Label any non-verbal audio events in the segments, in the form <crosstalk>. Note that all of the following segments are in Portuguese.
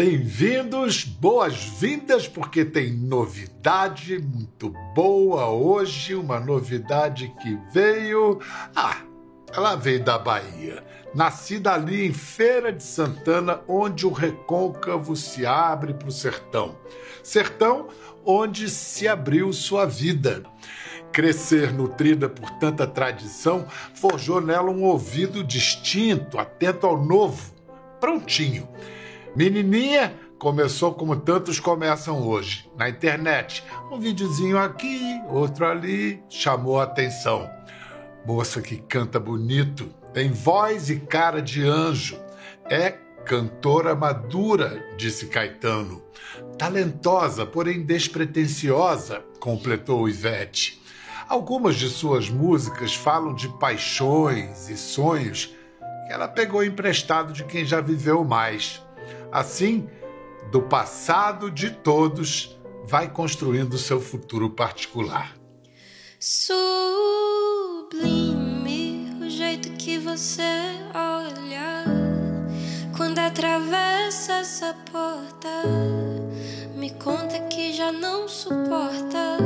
bem-vindos, boas-vindas, porque tem novidade muito boa hoje, uma novidade que veio. Ah, ela veio da Bahia, nascida ali em Feira de Santana, onde o recôncavo se abre para o sertão. Sertão onde se abriu sua vida. Crescer nutrida por tanta tradição forjou nela um ouvido distinto, atento ao novo, prontinho. Menininha começou como tantos começam hoje, na internet. Um videozinho aqui, outro ali, chamou a atenção. Moça que canta bonito, tem voz e cara de anjo. É cantora madura, disse Caetano. Talentosa, porém despretensiosa, completou Ivete. Algumas de suas músicas falam de paixões e sonhos que ela pegou emprestado de quem já viveu mais. Assim, do passado de todos, vai construindo seu futuro particular. Sublime o jeito que você olha quando atravessa essa porta. Me conta que já não suporta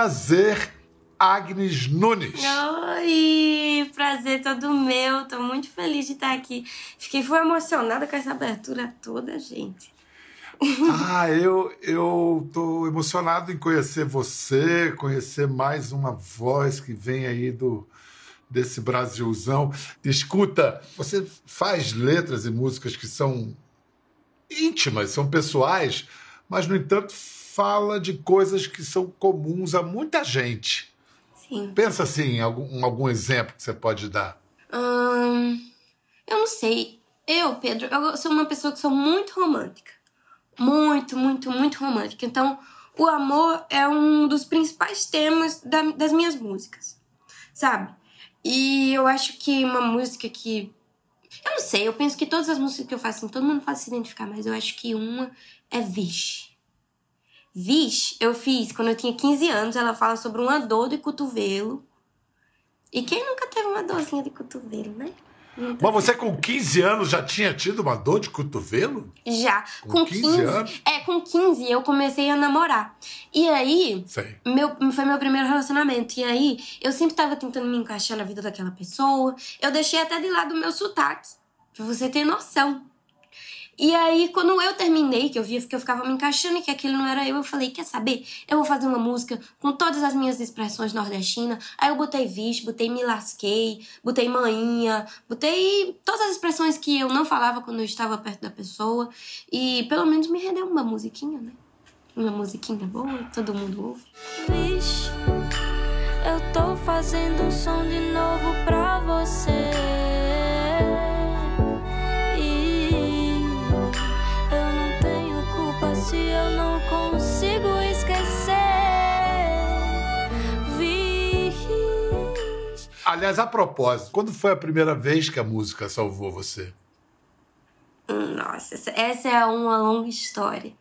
prazer, Agnes Nunes. Oi, prazer todo meu. Tô muito feliz de estar aqui. Fiquei foi emocionada com essa abertura toda, gente. Ah, eu, eu tô emocionado em conhecer você, conhecer mais uma voz que vem aí do desse Brasilzão. Escuta, você faz letras e músicas que são íntimas, são pessoais, mas no entanto fala de coisas que são comuns a muita gente. Sim. Pensa assim, em algum, algum exemplo que você pode dar. Hum, eu não sei. Eu, Pedro, eu sou uma pessoa que sou muito romântica. Muito, muito, muito romântica. Então, o amor é um dos principais temas da, das minhas músicas, sabe? E eu acho que uma música que. Eu não sei, eu penso que todas as músicas que eu faço, assim, todo mundo pode se identificar, mas eu acho que uma é Vixe. Vixe, eu fiz quando eu tinha 15 anos. Ela fala sobre uma dor de cotovelo. E quem nunca teve uma dorzinha de cotovelo, né? Mas você com 15 anos já tinha tido uma dor de cotovelo? Já. Com, com 15, 15 anos? É, com 15 eu comecei a namorar. E aí, Sei. Meu, foi meu primeiro relacionamento. E aí, eu sempre tava tentando me encaixar na vida daquela pessoa. Eu deixei até de lado o meu sotaque. Pra você ter noção. E aí, quando eu terminei, que eu via que eu ficava me encaixando e que aquilo não era eu, eu falei: quer saber? Eu vou fazer uma música com todas as minhas expressões nordestinas. Aí eu botei vixe, botei me lasquei, botei manhinha, botei todas as expressões que eu não falava quando eu estava perto da pessoa. E pelo menos me rendeu uma musiquinha, né? Uma musiquinha boa, todo mundo ouve. Vixe, Eu tô fazendo um som de novo pra você. Aliás, a propósito, quando foi a primeira vez que a música salvou você? Nossa, essa- é uma longa história.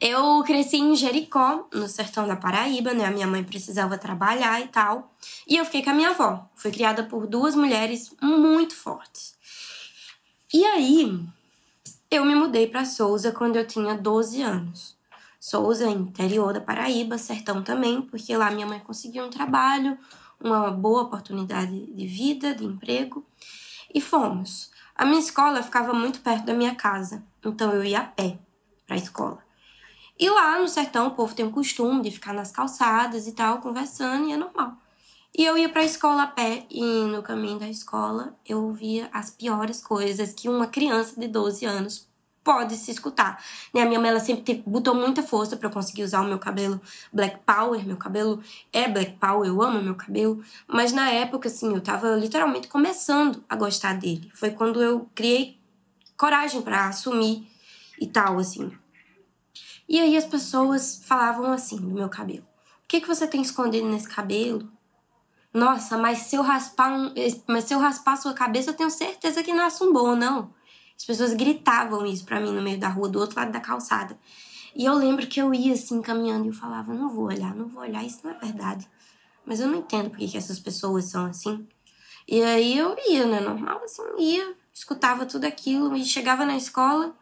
Eu cresci em Jericó, no sertão da Paraíba, né? A minha mãe precisava trabalhar e tal. E eu fiquei com a minha avó. Fui criada por duas mulheres muito fortes. E aí, eu me mudei para Souza quando eu tinha 12 anos. Souza, interior da Paraíba, sertão também, porque lá minha mãe conseguiu um trabalho, uma boa oportunidade de vida, de emprego. E fomos. A minha escola ficava muito perto da minha casa, então eu ia a pé para a escola. E lá no sertão o povo tem o costume de ficar nas calçadas e tal, conversando, e é normal. E eu ia para a escola a pé, e no caminho da escola eu ouvia as piores coisas que uma criança de 12 anos pode se escutar. Né? A minha mãe ela sempre botou muita força para eu conseguir usar o meu cabelo Black Power, meu cabelo é Black Power, eu amo meu cabelo, mas na época assim, eu tava literalmente começando a gostar dele. Foi quando eu criei coragem para assumir e tal assim. E aí as pessoas falavam assim do meu cabelo. O que que você tem escondido nesse cabelo? Nossa, mas se eu raspar, um, mas se eu raspar a sua cabeça, eu tenho certeza que nasce um bom, não. As pessoas gritavam isso pra mim no meio da rua, do outro lado da calçada. E eu lembro que eu ia assim caminhando e eu falava, não vou olhar, não vou olhar, isso não é verdade. Mas eu não entendo por que que essas pessoas são assim. E aí eu ia, né, normal, assim, ia, escutava tudo aquilo e chegava na escola,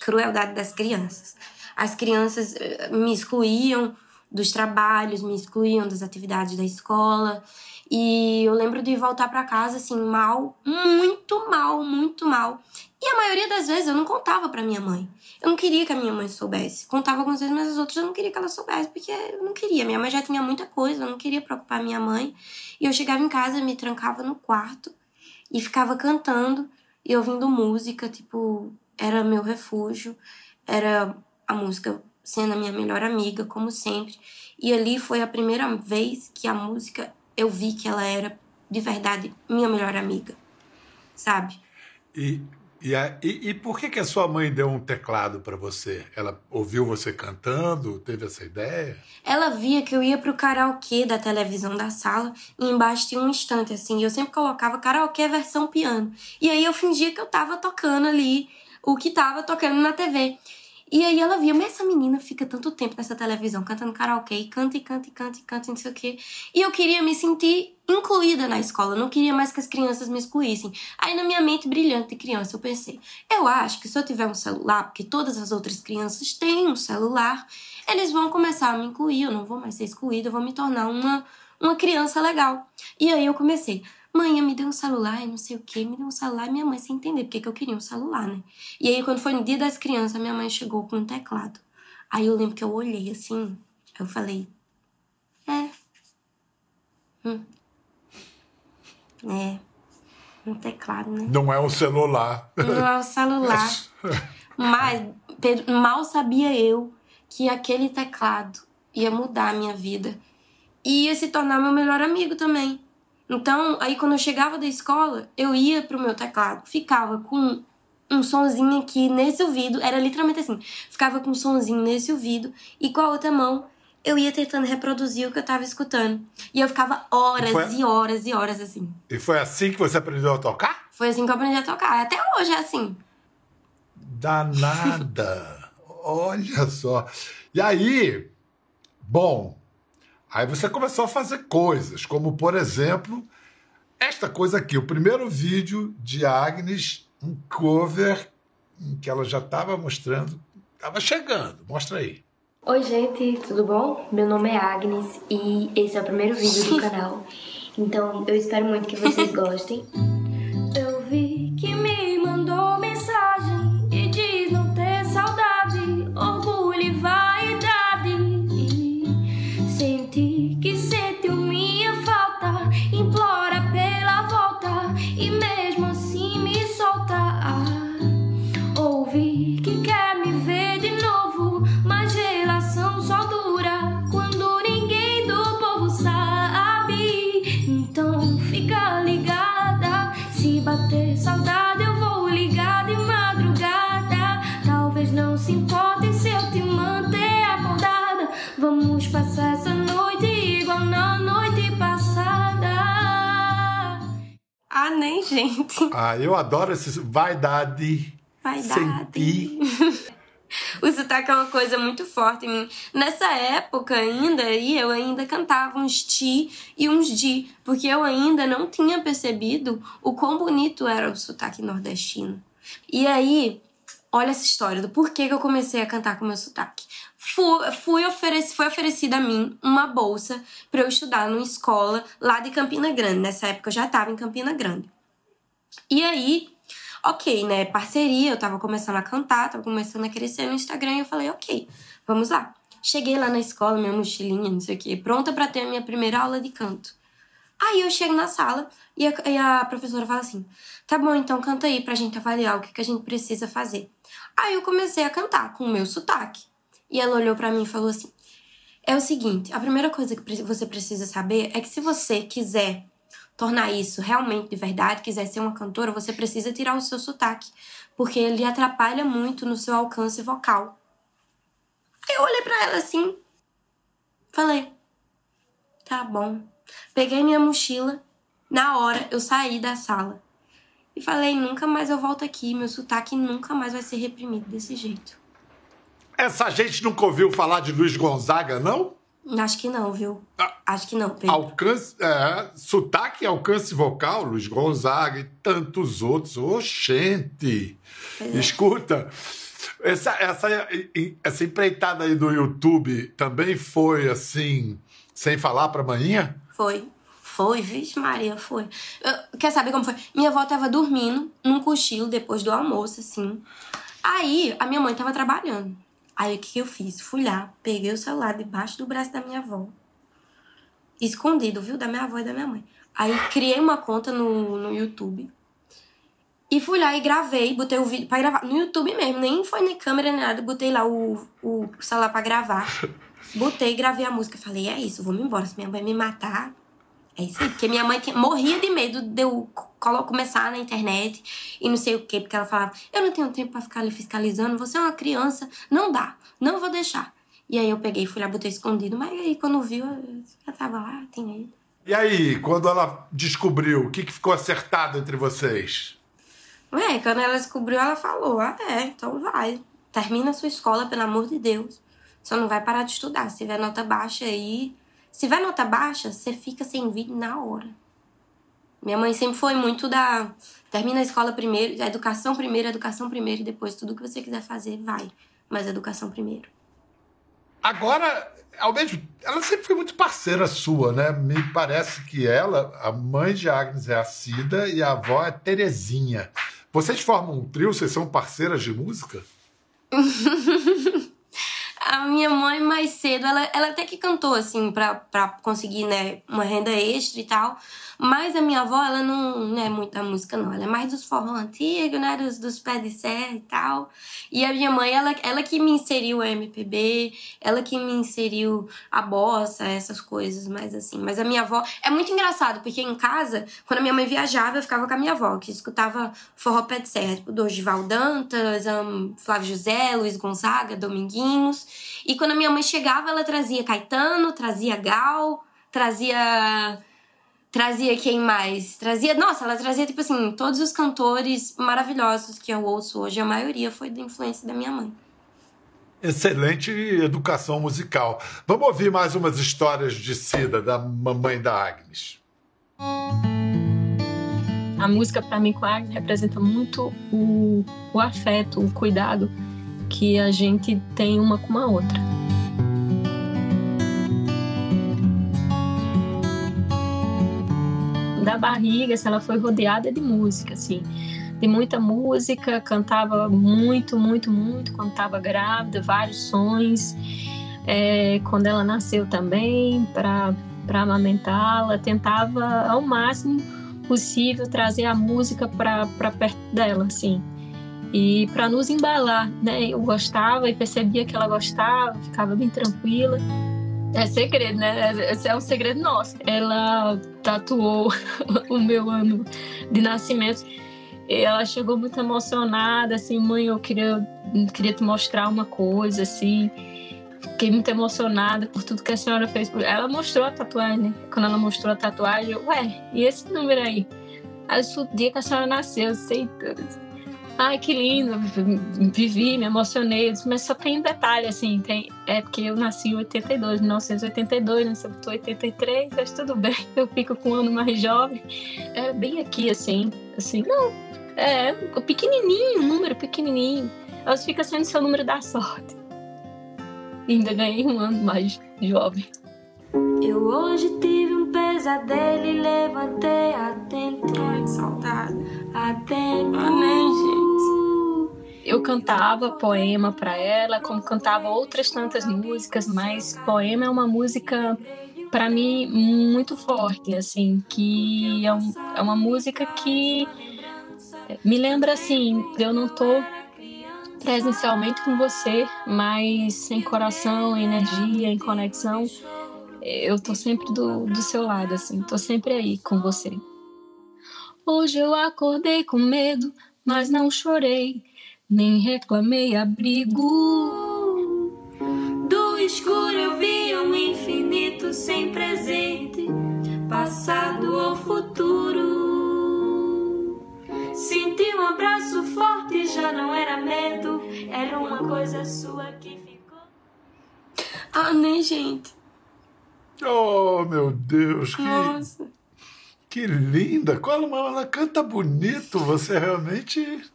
crueldade das crianças. As crianças eh, me excluíam dos trabalhos, me excluíam das atividades da escola. E eu lembro de voltar para casa assim, mal, muito mal, muito mal. E a maioria das vezes eu não contava para minha mãe. Eu não queria que a minha mãe soubesse. Contava algumas vezes, mas as outras eu não queria que ela soubesse, porque eu não queria. Minha mãe já tinha muita coisa, eu não queria preocupar minha mãe. E eu chegava em casa, me trancava no quarto e ficava cantando e ouvindo música, tipo, era meu refúgio, era a música sendo a minha melhor amiga, como sempre. E ali foi a primeira vez que a música eu vi que ela era de verdade minha melhor amiga, sabe? E, e, a- e- e por que, que a sua mãe deu um teclado para você? Ela ouviu você cantando? Teve essa ideia? Ela via que eu ia pro karaokê da televisão da sala e embaixo tinha um instante assim, eu sempre colocava karaokê versão piano. E aí eu fingia que eu tava tocando ali o que tava tocando na TV. E aí ela via, mas essa menina fica tanto tempo nessa televisão cantando karaokê, e canta e canta e canta e canta, e não sei o quê. E eu queria me sentir incluída na escola, não queria mais que as crianças me excluíssem. Aí na minha mente brilhante de criança eu pensei, eu acho que se eu tiver um celular, porque todas as outras crianças têm um celular, eles vão começar a me incluir, eu não vou mais ser excluída, eu vou me tornar uma, uma criança legal. E aí eu comecei, mãe, me deu um celular e não sei o que, me deu um celular e minha mãe sem entender porque que eu queria um celular, né? E aí quando foi no dia das crianças, minha mãe chegou com um teclado. Aí eu lembro que eu olhei assim, eu falei, é. Hum. É. Um teclado, né? Não é um celular. Não é o celular. <laughs> Mas Pedro, mal sabia eu que aquele teclado ia mudar a minha vida e ia se tornar meu melhor amigo também. Então, aí quando eu chegava da escola, eu ia pro meu teclado, ficava com um sonzinho aqui nesse ouvido, era literalmente assim, ficava com um sonzinho nesse ouvido e com a outra mão eu ia tentando reproduzir o que eu tava escutando. E eu ficava horas Foi- e horas e horas assim. E foi assim que você aprendeu a tocar? Foi assim que eu aprendi a tocar. Até hoje é assim. Danada! Olha só. E aí, bom, aí você começou a fazer coisas, como por exemplo, esta coisa aqui, o primeiro vídeo de Agnes, um cover em que ela já estava mostrando, estava chegando. Mostra aí. Oi, gente, tudo bom? Meu nome é Agnes e esse é o primeiro vídeo do <laughs> canal. Então, eu espero muito que vocês gostem. Ah, eu adoro esse vaidade. Vaidade. Sentir. <laughs> O sotaque é uma coisa muito forte em mim. Nessa época ainda, aí eu ainda cantava uns ti e uns di, porque eu ainda não tinha percebido o quão bonito era o sotaque nordestino. E aí, olha essa história do porquê que eu comecei a cantar com o meu sotaque. Fui, fui ofereci, foi oferecida a mim uma bolsa para eu estudar numa escola lá de Campina Grande. Nessa época eu já estava em Campina Grande. E aí, ok, né? Parceria, eu tava começando a cantar, tava começando a crescer no Instagram e eu falei, ok, vamos lá. Cheguei lá na escola, minha mochilinha, não sei o quê, pronta para ter a minha primeira aula de canto. Aí eu chego na sala e a, e a, professora fala assim: tá bom, então canta aí pra gente avaliar o que, que a gente precisa fazer. Aí eu comecei a cantar com o meu sotaque. E ela olhou para mim e falou assim: é o seguinte, a primeira coisa que você precisa saber é que se você quiser tornar isso realmente de verdade, quiser ser uma cantora, você precisa tirar o seu sotaque, porque ele atrapalha muito no seu alcance vocal. Eu olhei para ela assim, falei: "Tá bom". Peguei minha mochila, na hora eu saí da sala. E falei: "Nunca mais eu volto aqui, meu sotaque nunca mais vai ser reprimido desse jeito". Essa gente nunca ouviu falar de Luiz Gonzaga, não? Acho que não, viu? Ah, Acho que não, Pedro. Alcance, é, sotaque e alcance vocal, Luiz Gonzaga e tantos outros. Oxente! É. Escuta, essa, essa, essa empreitada aí do YouTube também foi assim, sem falar pra manhã? Foi. Foi, vixe Maria, foi. Eu, quer saber como foi? Minha avó tava dormindo num cochilo depois do almoço, assim. Aí, a minha mãe tava trabalhando. Aí o que eu fiz? Fui lá, peguei o celular debaixo do braço da minha avó. Escondido, viu? Da minha avó e da minha mãe. Aí criei uma conta no, no YouTube. E fui lá e gravei, botei o vídeo pra gravar. No YouTube mesmo, nem foi na câmera nem nada. Botei lá o, o celular pra gravar. <laughs> Botei, gravei a música. Falei, é isso, vou me embora. Se minha mãe me matar, é isso aí, porque minha mãe tinha, morria de medo de eu começar na internet e não sei o quê, porque ela falava: eu não tenho tempo para ficar ali fiscalizando, você é uma criança, não dá, não vou deixar. E aí eu peguei, fui lá, botei escondido, mas aí quando viu, eu já tava lá, tinha ido. E aí, quando ela descobriu, o que, que ficou acertado entre vocês? Ué, quando ela descobriu, ela falou: ah, é, então vai, termina a sua escola, pelo amor de Deus. Só não vai parar de estudar. Se tiver nota baixa aí, se vai nota baixa, você fica sem vídeo na hora. Minha mãe sempre foi muito da. Termina a escola primeiro, a educação primeiro, a educação primeiro, e depois tudo que você quiser fazer, vai. Mas educação primeiro. Agora, ao mesmo ela sempre foi muito parceira sua, né? Me parece que ela, a mãe de Agnes é a Cida e a avó é Terezinha. Vocês formam um trio? Vocês são parceiras de música? <laughs> a minha mãe mais cedo, ela, ela até que cantou, assim, pra, pra conseguir, né, uma renda extra e tal. Mas a minha avó, ela não, não é muito da música, não. Ela é mais dos forró antigos, né, dos, dos pés de serra e tal. E a minha mãe, ela, ela que me inseriu a MPB, ela que me inseriu a bossa, essas coisas, mais assim. Mas a minha avó... É muito engraçado, porque em casa, quando a minha mãe viajava, eu ficava com a minha avó, que escutava forró pé de serra, tipo, Dorival Dantas, Flávio José, Luiz Gonzaga, Dominguinhos. E quando a minha mãe chegava, ela trazia Caetano, trazia Gal, trazia. Trazia quem mais? Trazia. Nossa, ela trazia, tipo assim, todos os cantores maravilhosos que eu ouço hoje. A maioria foi da influência da minha mãe. Excelente educação musical. Vamos ouvir mais umas histórias de Cida, da mamãe da Agnes. A música, para mim, com a Agnes, representa muito o, o afeto, o cuidado que a gente tem uma com a outra. Da barriga, se ela foi rodeada de música, assim, de muita música, cantava muito, muito, muito quando estava grávida, vários sons. É, quando ela nasceu também, para amamentá-la, tentava ao máximo possível trazer a música para perto dela, assim e para nos embalar, né? Eu gostava e percebia que ela gostava, ficava bem tranquila. É segredo, né? Esse é um segredo nosso. Ela tatuou <laughs> o meu ano de nascimento. E ela chegou muito emocionada, assim, mãe, eu queria, queria te mostrar uma coisa, assim. Fiquei muito emocionada por tudo que a senhora fez. Ela mostrou a tatuagem, né? Quando ela mostrou a tatuagem, eu, ué, e esse número aí? Aí o dia que a senhora nasceu, eu sei. Ai, que lindo, vivi, me emocionei. Mas só tem um detalhe, assim, tem, é porque eu nasci em 82, 1982, né? Você botou 83, mas tudo bem, <laughs> eu fico com um ano mais jovem. É bem aqui, assim, assim, não, é pequenininho, um número pequenininho. Elas fica sendo seu número da sorte. Ainda ganhei um ano mais jovem. Eu hoje tive um pesadelo e levantei atento. Ai, que saudade. Atento. Ah, nem, gente. Eu cantava poema para ela, como cantava outras tantas músicas, mas poema é uma música para mim muito forte, assim, que é, um, é uma música que me lembra assim, eu não tô presencialmente com você, mas em coração, em energia, em conexão, eu tô sempre do, do seu lado, assim, tô sempre aí com você. Hoje eu acordei com medo, mas não chorei, nem reclamei abrigo. Do escuro eu vi um infinito sem presente, passado ou futuro. Senti um abraço forte, já não era medo, era uma coisa sua que ficou. Ah, né, gente? Oh, meu Deus, que, Nossa. que linda! Qual uma, ela canta bonito, você realmente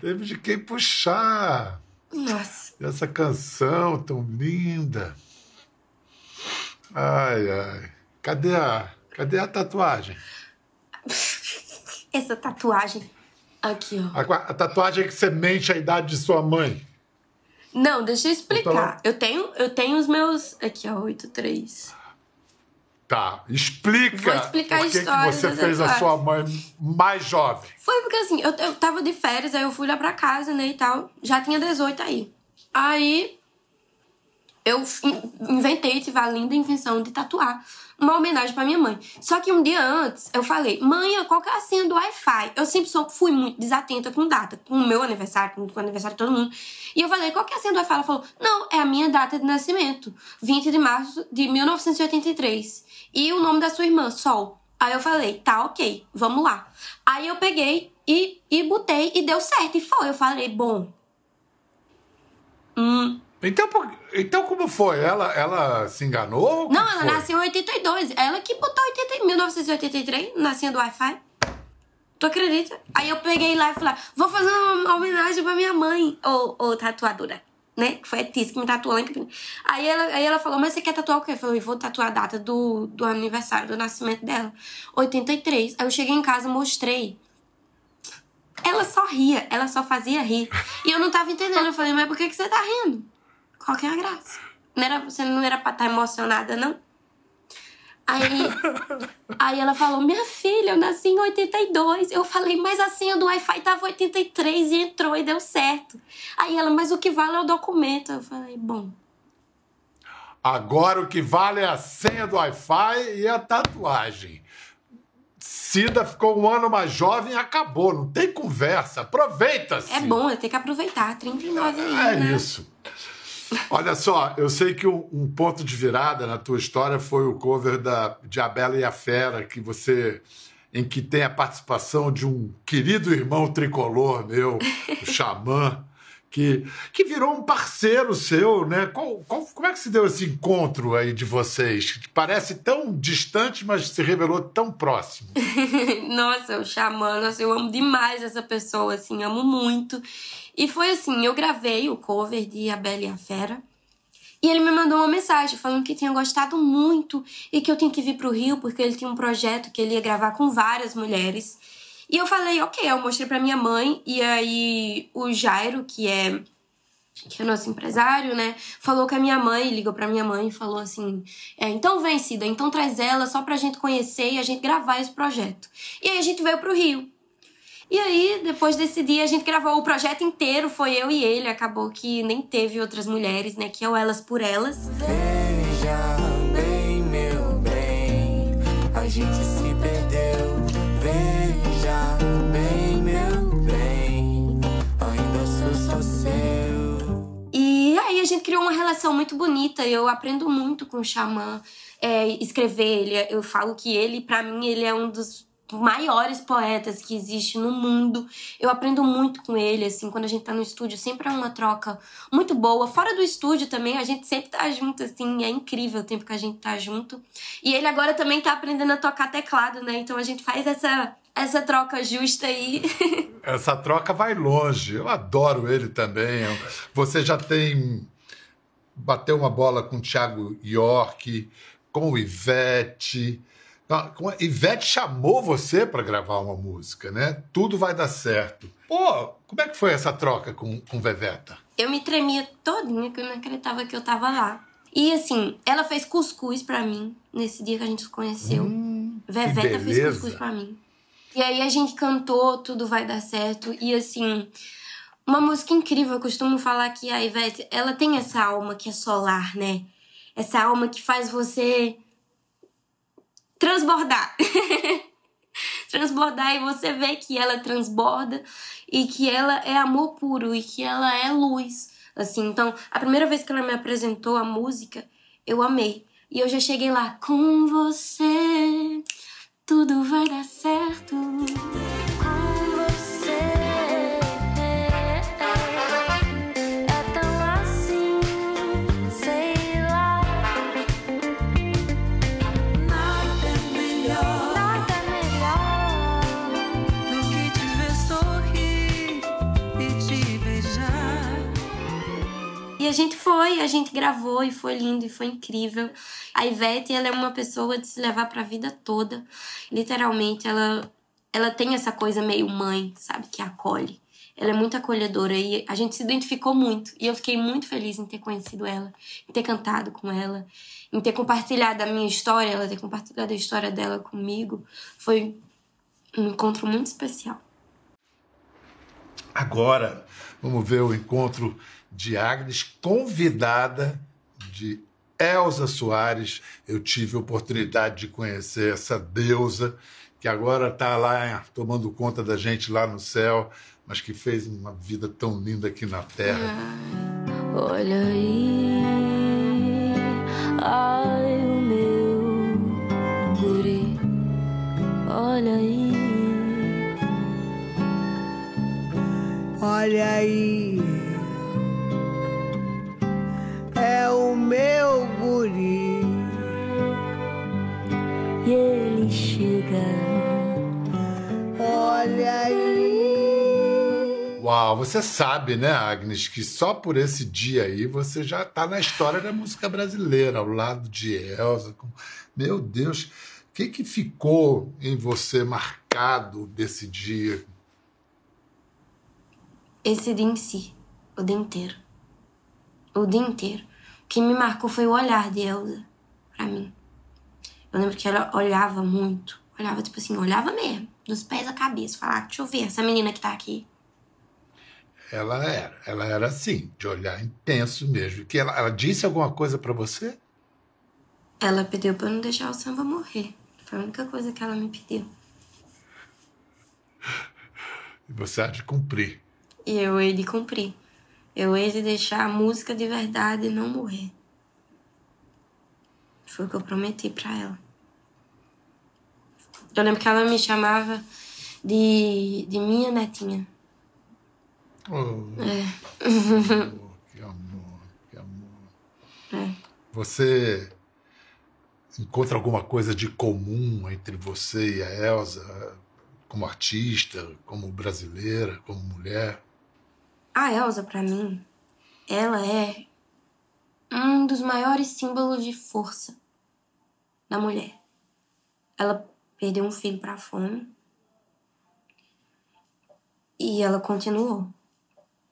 teve de quem puxar Nossa. essa canção tão linda. Ai, ai. Cadê a, cadê a tatuagem? Essa tatuagem. Aqui, ó. A, a tatuagem que você mente a idade de sua mãe. Não, deixa eu explicar. Eu tenho, eu tenho os meus. Aqui, ó, 83. Tá, explica Vou explicar a por que, que você fez a sua mãe mais jovem. Foi porque assim, eu, eu tava de férias, aí eu fui lá pra casa, né, e tal. Já tinha 18 aí. Aí eu in- inventei, tive a linda invenção de tatuar uma homenagem pra minha mãe. Só que um dia antes, eu falei, mãe, qual que é a senha do Wi-Fi? Eu sempre sou, fui muito desatenta com data, com o meu aniversário, com, com o aniversário de todo mundo. E eu falei, qual que é a senha do Wi-Fi? Ela falou, não, é a minha data de nascimento, 20 de março de 1983. E o nome da sua irmã, Sol. Aí eu falei, tá, ok, vamos lá. Aí eu peguei e, e botei e deu certo. E foi. Eu falei, bom. Hum. Então, então como foi? Ela, ela se enganou? ou Não, ela foi? nasceu em 82. Ela que botou 80, 1983, nascendo do Wi-Fi. Tu acredita? Aí eu peguei lá e falei, vou fazer uma homenagem pra minha mãe, ou, ou tatuadora, né? Que foi a Tis que me tatuou lá em Campinas. Aí ela, aí ela falou, mas você quer tatuar o quê? Eu falei, vou tatuar a data do, do aniversário, do nascimento dela. 83. Aí eu cheguei em casa, mostrei. Ela só ria, ela só fazia rir. E eu não tava entendendo. Eu falei, mas por que, que você tá rindo? Qual que é a graça? Não era, você não era pra estar emocionada, não? Aí, <laughs> aí ela falou, minha filha, eu nasci em 82. Eu falei, mas a senha do Wi-Fi tava 83 e entrou e deu certo. Aí ela, mas o que vale é o documento. Eu falei, bom. Agora o que vale é a senha do Wi-Fi e a tatuagem. Cida ficou um ano mais jovem e acabou. Não tem conversa. Aproveita-se. É bom, eu tenho que aproveitar. 39 aí, É né? isso. Olha só, eu sei que um, um ponto de virada na tua história foi o cover da, de A Bela e a Fera, que você em que tem a participação de um querido irmão tricolor meu, o Xamã, que, que virou um parceiro seu, né? Qual, qual- como é que se deu esse encontro aí de vocês? Que parece tão distante, mas se revelou tão próximo. <laughs> Nossa, o Xamã, nossa, eu amo demais essa pessoa, assim, amo muito. E foi assim, eu gravei o cover de A Bela e a Fera. E ele me mandou uma mensagem falando que tinha gostado muito e que eu tinha que vir pro Rio porque ele tinha um projeto que ele ia gravar com várias mulheres. E eu falei, ok, eu mostrei pra minha mãe e aí o Jairo, que é que é nosso empresário, né, falou com a minha mãe, ligou pra minha mãe e falou assim: é, então vem, Cida, então traz ela só pra gente conhecer e a gente gravar esse projeto. E aí a gente veio pro Rio. E aí, depois desse dia, a gente gravou o projeto inteiro, foi eu e ele. Acabou que nem teve outras mulheres, né? Que é o Elas por Elas. Veja bem, meu bem, a gente se gente criou uma relação muito bonita. Eu aprendo muito com o Xamã. É, escrever, ele, eu falo que ele, pra mim, ele é um dos maiores poetas que existe no mundo. Eu aprendo muito com ele, assim, quando a gente tá no estúdio, sempre é uma troca muito boa. Fora do estúdio também, a gente sempre tá junto, assim, é incrível o tempo que a gente tá junto. E ele agora também tá aprendendo a tocar teclado, né? Então a gente faz essa essa troca justa aí. <laughs> Essa troca vai longe. Eu adoro ele também. Você já tem bateu uma bola com o Thiago York, com o Ivete. Ivete chamou você para gravar uma música, né? Tudo vai dar certo. Pô, como é que foi essa troca com, com Veveta? Eu me tremia todinha, que eu não acreditava que eu tava lá. E assim, ela fez cuscuz para mim nesse dia que a gente se conheceu. Hum, Veveta fez cuscuz para mim. E aí a gente cantou Tudo Vai Dar Certo. E assim, uma música incrível. Eu costumo falar que a Ivete, ela tem essa alma que é solar, né? Essa alma que faz você transbordar. <laughs> transbordar e você vê que ela transborda e que ela é amor puro e que ela é luz. Assim, então, a primeira vez que ela me apresentou a música, eu amei. E eu já cheguei lá com você tudo vai dar certo. A gente foi, a gente gravou e foi lindo e foi incrível. A Ivete, ela é uma pessoa de se levar para a vida toda. Literalmente, ela ela tem essa coisa meio mãe, sabe, que acolhe. Ela é muito acolhedora e a gente se identificou muito. E eu fiquei muito feliz em ter conhecido ela, em ter cantado com ela, em ter compartilhado a minha história, ela ter compartilhado a história dela comigo. Foi um encontro muito especial. Agora, vamos ver o encontro de Agnes, convidada de Elza Soares. Eu tive a oportunidade de conhecer essa deusa que agora está lá tomando conta da gente lá no céu, mas que fez uma vida tão linda aqui na terra. Olha aí, ai o meu guri, olha aí, olha aí Uau, você sabe, né, Agnes, que só por esse dia aí você já está na história da música brasileira, ao lado de Elza. Meu Deus, o que, que ficou em você marcado desse dia? Esse dia em si, o dia inteiro. O dia inteiro. O que me marcou foi o olhar de Elza pra mim. Eu lembro que ela olhava muito. Olhava, tipo assim, olhava mesmo. Dos pés à cabeça. Falava, deixa eu ver essa menina que tá aqui. Ela era. Ela era assim, de olhar intenso mesmo. Que ela, ela disse alguma coisa para você? Ela pediu pra eu não deixar o samba morrer. Foi a única coisa que ela me pediu. E você há de cumprir. E eu hei de cumprir. Eu hei de deixar a música de verdade não morrer. Foi o que eu prometi para ela. Eu lembro que ela me chamava de, de minha netinha. Oh, É. que amor, que amor. É. Você encontra alguma coisa de comum entre você e a Elsa, como artista, como brasileira, como mulher? A Elsa, pra mim, ela é um dos maiores símbolos de força da mulher. Ela perdeu um filho pra fome e ela continuou.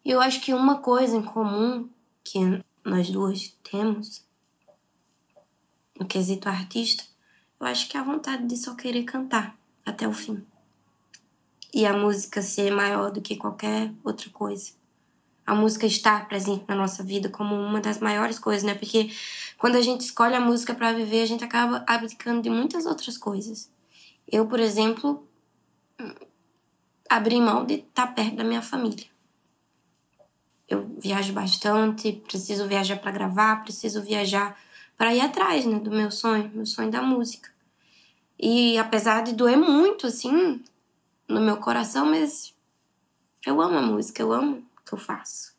Eu acho que uma coisa em comum que nós duas temos, no quesito artista, eu acho que é a vontade de só querer cantar até o fim. E a música ser maior do que qualquer outra coisa a música estar presente na nossa vida como uma das maiores coisas, né? Porque quando a gente escolhe a música para viver, a gente acaba abdicando de muitas outras coisas. Eu, por exemplo, abri mão de estar perto da minha família. Eu viajo bastante, preciso viajar para gravar, preciso viajar para ir atrás, né, do meu sonho, meu sonho da música. E apesar de doer muito, assim, no meu coração, mas eu amo a música, eu amo o que eu faço.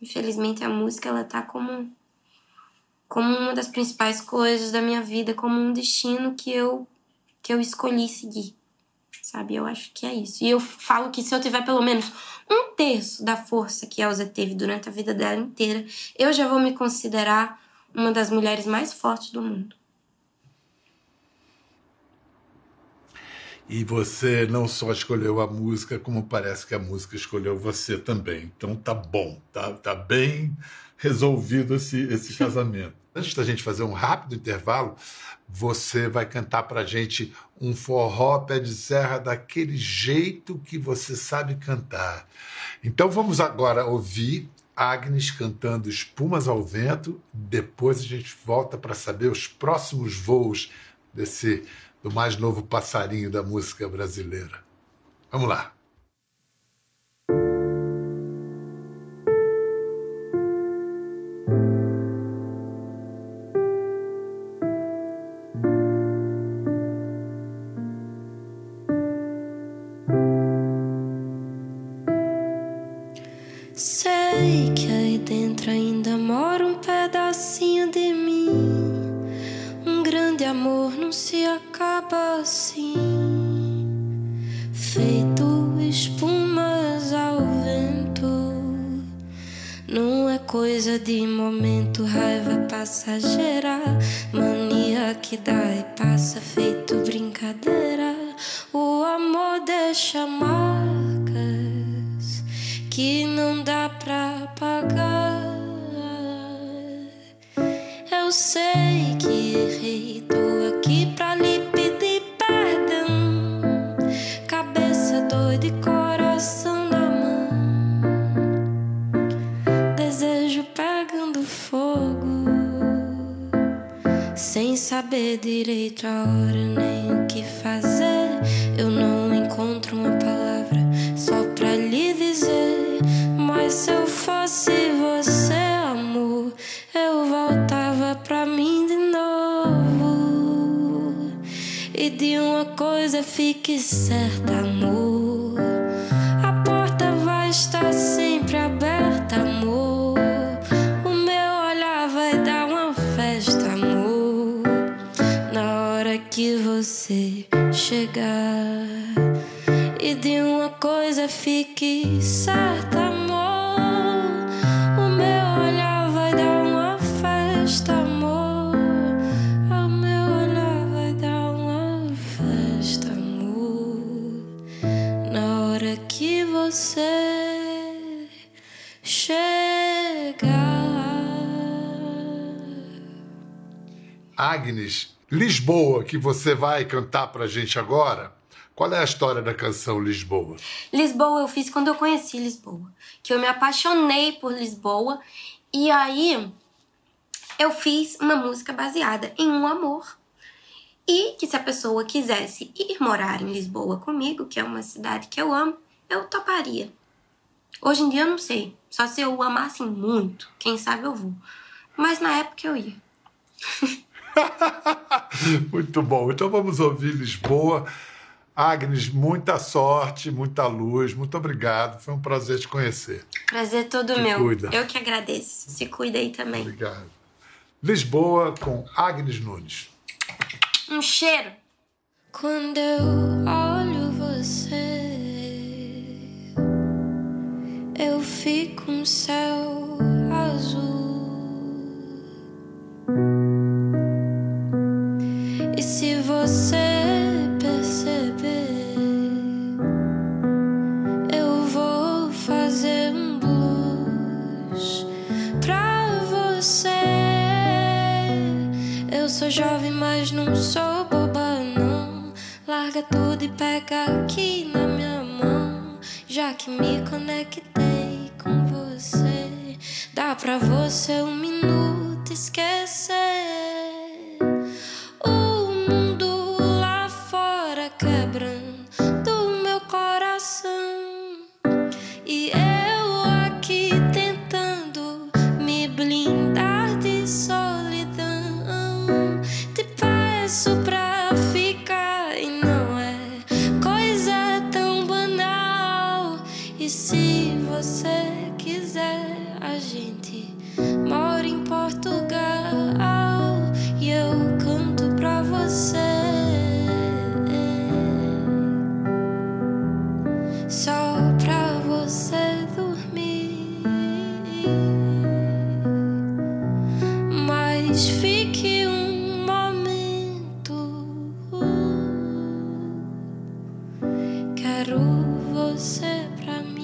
Infelizmente, a música, ela tá como, como uma das principais coisas da minha vida, como um destino que eu, que eu escolhi seguir. Sabe? Eu acho que é isso. E eu falo que se eu tiver pelo menos um terço da força que a Elza teve durante a vida dela inteira, eu já vou me considerar uma das mulheres mais fortes do mundo. E você não só escolheu a música, como parece que a música escolheu você também. Então tá bom, tá, tá bem resolvido esse, esse casamento. Antes da gente fazer um rápido intervalo, você vai cantar pra gente um forró pé de serra daquele jeito que você sabe cantar. Então vamos agora ouvir Agnes cantando Espumas ao Vento. Depois a gente volta para saber os próximos voos desse do mais novo passarinho da música brasileira. Vamos lá. Coisa de momento, raiva passageira. Mania que dá e passa feito brincadeira. O amor deixa marcas que não dá pra pagar. Eu sei que errei, tô aqui saber direito a hora nem o que fazer. Eu não encontro uma palavra só pra lhe dizer. Mas se eu fosse você, amor, eu voltava pra mim de novo. E de uma coisa fique certa, amor. E de uma coisa fique certa, amor. O meu olhar vai dar uma festa, amor. O meu olhar vai dar uma festa, amor. Na hora que você chegar. Agnes, Lisboa, que você vai cantar pra gente agora. Qual é a história da canção Lisboa? Lisboa eu fiz quando eu conheci Lisboa. Que eu me apaixonei por Lisboa. E aí eu fiz uma música baseada em um amor. E que se a pessoa quisesse ir morar em Lisboa comigo, que é uma cidade que eu amo, eu toparia. Hoje em dia eu não sei. Só se eu amasse muito. Quem sabe eu vou. Mas na época eu ia. <laughs> <laughs> Muito bom. Então vamos ouvir Lisboa. Agnes, muita sorte, muita luz. Muito obrigado. Foi um prazer te conhecer. Prazer todo Te meu. cuida. Eu que agradeço. Se cuida aí também. Obrigado. Lisboa com Agnes Nunes. Um cheiro. Quando eu olho você, eu fico um céu azul. Jovem, mas não sou boba, não. Larga tudo e pega aqui na minha mão. Já que me conectei com você, dá pra você um minuto esquecer. Você pra mim,